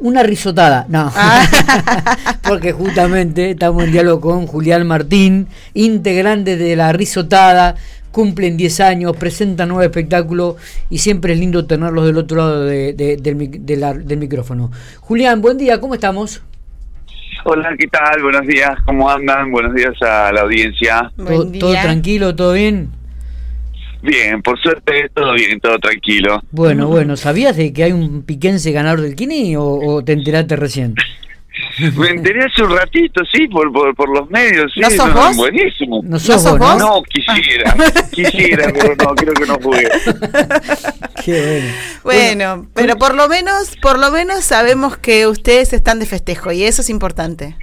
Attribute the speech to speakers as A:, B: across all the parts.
A: Una risotada, no. Ah. Porque justamente estamos en diálogo con Julián Martín, integrante de la risotada. Cumplen 10 años, presentan nuevo espectáculo y siempre es lindo tenerlos del otro lado del, del micrófono. Julián, buen día, ¿cómo estamos?
B: Hola, ¿qué tal? Buenos días, ¿cómo andan? Buenos días a la audiencia.
A: ¿Todo tranquilo, todo bien?
B: Bien, por suerte todo bien, todo tranquilo.
A: Bueno, bueno, ¿sabías de que hay un piquense ganador del Kini o, te enteraste recién?
B: Me enteré hace un ratito, sí, por, por, los medios. Sí,
C: ¿No sos vos?
B: Buenísimo.
A: ¿No sos, vos,
B: ¿no? quisiera, quisiera, pero no, creo que no pude.
C: Qué bueno. Bueno, pero por lo menos, por lo menos sabemos que ustedes están de festejo y eso es importante.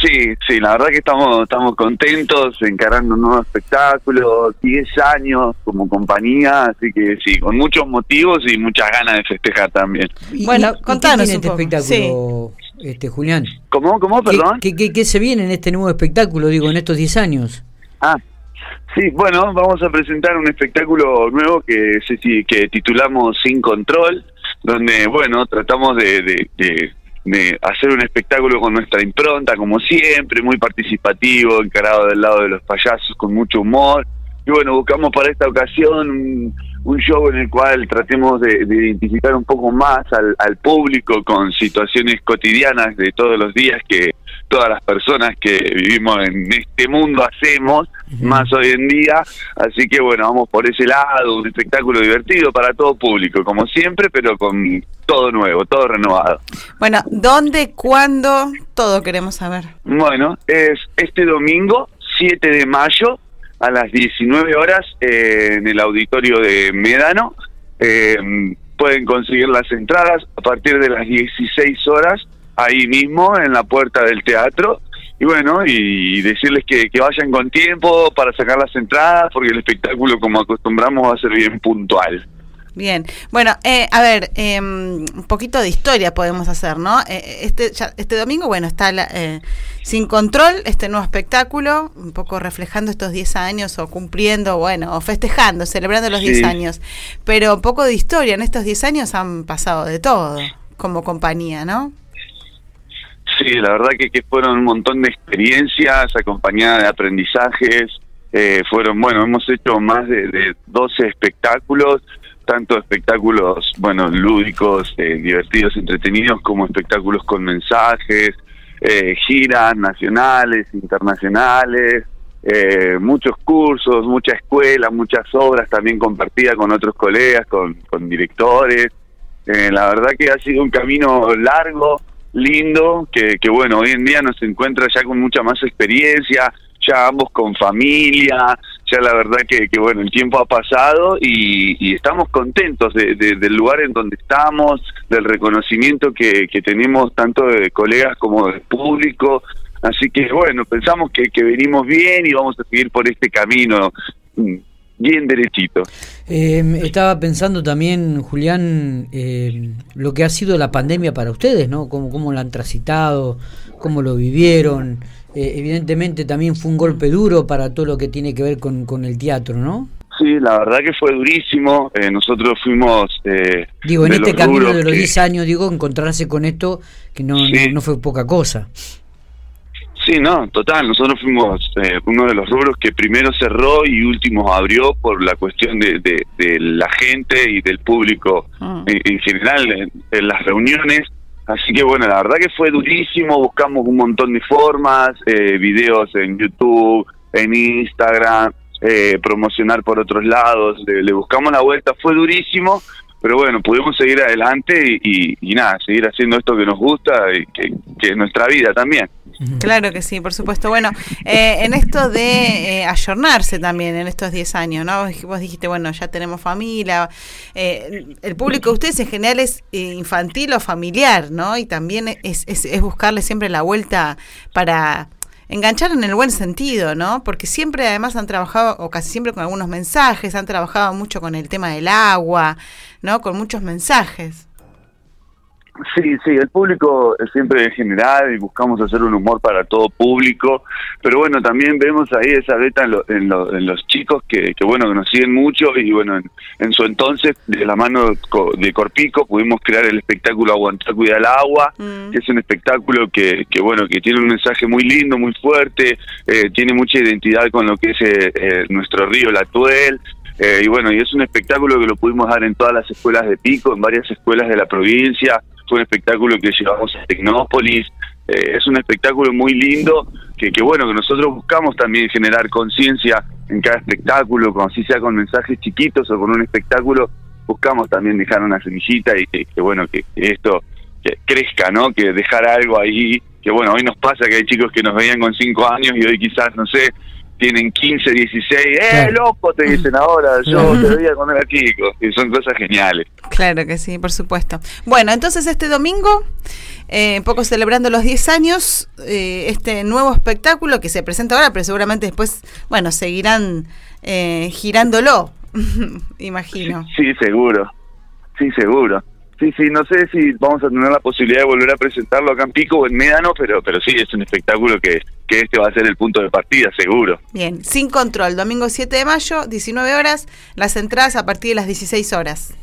B: Sí, sí, la verdad que estamos estamos contentos encarando un nuevo espectáculo, 10 años como compañía, así que sí, con muchos motivos y muchas ganas de festejar también.
C: bueno, contanos
A: este espectáculo, este Julián.
B: ¿Cómo, cómo, perdón?
A: ¿Qué, qué, qué, se viene en este nuevo espectáculo, digo, en estos 10 años?
B: Ah, sí, bueno, vamos a presentar un espectáculo nuevo que, que titulamos Sin Control, donde, bueno, tratamos de, de de hacer un espectáculo con nuestra impronta, como siempre, muy participativo, encarado del lado de los payasos con mucho humor. Y bueno, buscamos para esta ocasión un, show en el cual tratemos de, identificar un poco más al, público con situaciones cotidianas de todos los días que todas las personas que vivimos en este mundo hacemos, más hoy en día. Así que bueno, vamos por ese lado, un espectáculo divertido para todo público, como siempre, pero con todo nuevo, todo renovado.
C: Bueno, ¿dónde, cuándo? Todo queremos saber.
B: Bueno, es este domingo, 7 de mayo, a las 19 horas, eh, en el auditorio de Médano. Eh, pueden conseguir las entradas a partir de las 16 horas, ahí mismo, en la puerta del teatro. Y bueno, y decirles que, que vayan con tiempo para sacar las entradas, porque el espectáculo, como acostumbramos, va a ser bien puntual.
C: Bien, bueno, eh, a ver, em, un poquito de historia podemos hacer, ¿no? Eh, este, este domingo, bueno, está eh, Sin Control, este nuevo espectáculo, un poco reflejando estos 10 años o cumpliendo, bueno, o festejando, celebrando los 10 años. Pero un poco de historia, en estos 10 años han pasado de todo como compañía, ¿no?
B: Sí, la verdad que, que fueron un montón de experiencias acompañadas de aprendizajes. fueron, bueno, hemos hecho más de, de 12 espectáculos tanto espectáculos, bueno, lúdicos, eh, divertidos, entretenidos, como espectáculos con mensajes, eh, giras nacionales, internacionales, eh, muchos cursos, mucha escuela, muchas obras también compartidas con otros colegas, con, con directores. la verdad que ha sido un camino largo, lindo, que, que bueno, hoy en día nos encuentra ya con mucha más experiencia, ya ambos con familia, ya la verdad que, que bueno, el tiempo ha pasado y, estamos contentos de, del lugar en donde estamos, del reconocimiento que, que tenemos tanto de colegas como de público. Así que bueno, pensamos que, que venimos bien y vamos a seguir por este camino bien derechito.
A: Eh, estaba pensando también, Julián, eh, lo que ha sido la pandemia para ustedes, ¿no? Cómo, cómo la han transitado, cómo lo vivieron. Eh, evidentemente también fue un golpe duro para todo lo que tiene que ver con, con el teatro, ¿no?
B: Sí, la verdad que fue durísimo. Eh, nosotros fuimos... Eh,
A: digo, en este camino de los 10 años, digo, encontrarse con esto que no, no, fue poca cosa.
B: Sí, no, total. Nosotros fuimos uno de los rubros que primero cerró y último abrió por la cuestión de, de, la gente y del público ah. en, general en, las reuniones. Así que bueno, la verdad que fue durísimo, buscamos un montón de formas, eh, videos en YouTube, en Instagram, eh, promocionar por otros lados, le, buscamos la vuelta, fue durísimo, pero bueno, pudimos seguir adelante y, nada, seguir haciendo esto que nos gusta y que, que es nuestra vida también.
C: Claro que sí, por supuesto. Bueno, eh, en esto de eh, ayornarse también en estos 10 años, ¿no? Vos dijiste, bueno, ya tenemos familia. Eh, el público de ustedes en general es infantil o familiar, ¿no? Y también es, es, buscarle siempre la vuelta para enganchar en el buen sentido, ¿no? Porque siempre además han trabajado, o casi siempre con algunos mensajes, han trabajado mucho con el tema del agua, ¿no? Con muchos mensajes.
B: Sí, sí, el público siempre es general y buscamos hacer un humor para todo público, pero bueno, también vemos ahí esa beta en, los chicos que, que, bueno, que nos siguen mucho y bueno, en, su entonces, de la mano de Corpico, pudimos crear el espectáculo Aguantar, Cuidar el Agua, mm. que es un espectáculo que, que, bueno, que tiene un mensaje muy lindo, muy fuerte, eh, tiene mucha identidad con lo que es eh, eh, nuestro río, la Tuel, y bueno, y es un espectáculo que lo pudimos dar en todas las escuelas de Pico, en varias escuelas de la provincia, fue un espectáculo que llevamos a Tecnópolis, eh, es un espectáculo muy lindo que, que bueno, que nosotros buscamos también generar conciencia en cada espectáculo, como si sea con mensajes chiquitos o con un espectáculo, buscamos también dejar una semillita y que, bueno, que, esto crezca, ¿no? Que dejar algo ahí, que bueno, hoy nos pasa que hay chicos que nos veían con cinco años y hoy quizás, no sé, tienen 15, 16, ¡eh, loco! Te dicen ahora, yo te veía cuando era chico. Y son cosas geniales.
C: Claro que sí, por supuesto. Bueno, entonces este domingo, eh, poco celebrando los 10 años, eh, este nuevo espectáculo que se presenta ahora, pero seguramente después, bueno, seguirán eh, girándolo, imagino.
B: Sí, seguro. Sí, seguro. Sí, sí, no sé si vamos a tener la posibilidad de volver a presentarlo acá en Pico o en Médano, pero, pero sí, es un espectáculo que, que este va a ser el punto de partida, seguro.
C: Bien, sin control, domingo 7 de mayo, 19 horas, las entradas a partir de las 16 horas.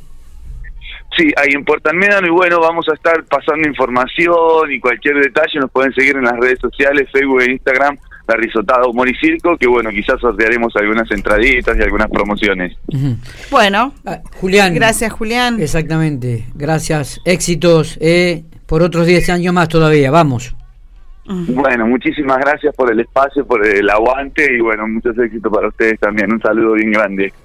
B: Sí, ahí en Puerta Médano y bueno, vamos a estar pasando información y cualquier detalle nos pueden seguir en las redes sociales, Facebook e Instagram, La Risotada Humor y Circo, que bueno, quizás sortearemos algunas entraditas y algunas promociones.
C: Bueno, ah, Julián. Gracias, Julián.
A: Exactamente, gracias, éxitos eh, por otros 10 años más todavía, vamos.
B: Bueno, muchísimas gracias por el espacio, por el aguante y bueno, muchos éxitos para ustedes también. Un saludo bien grande.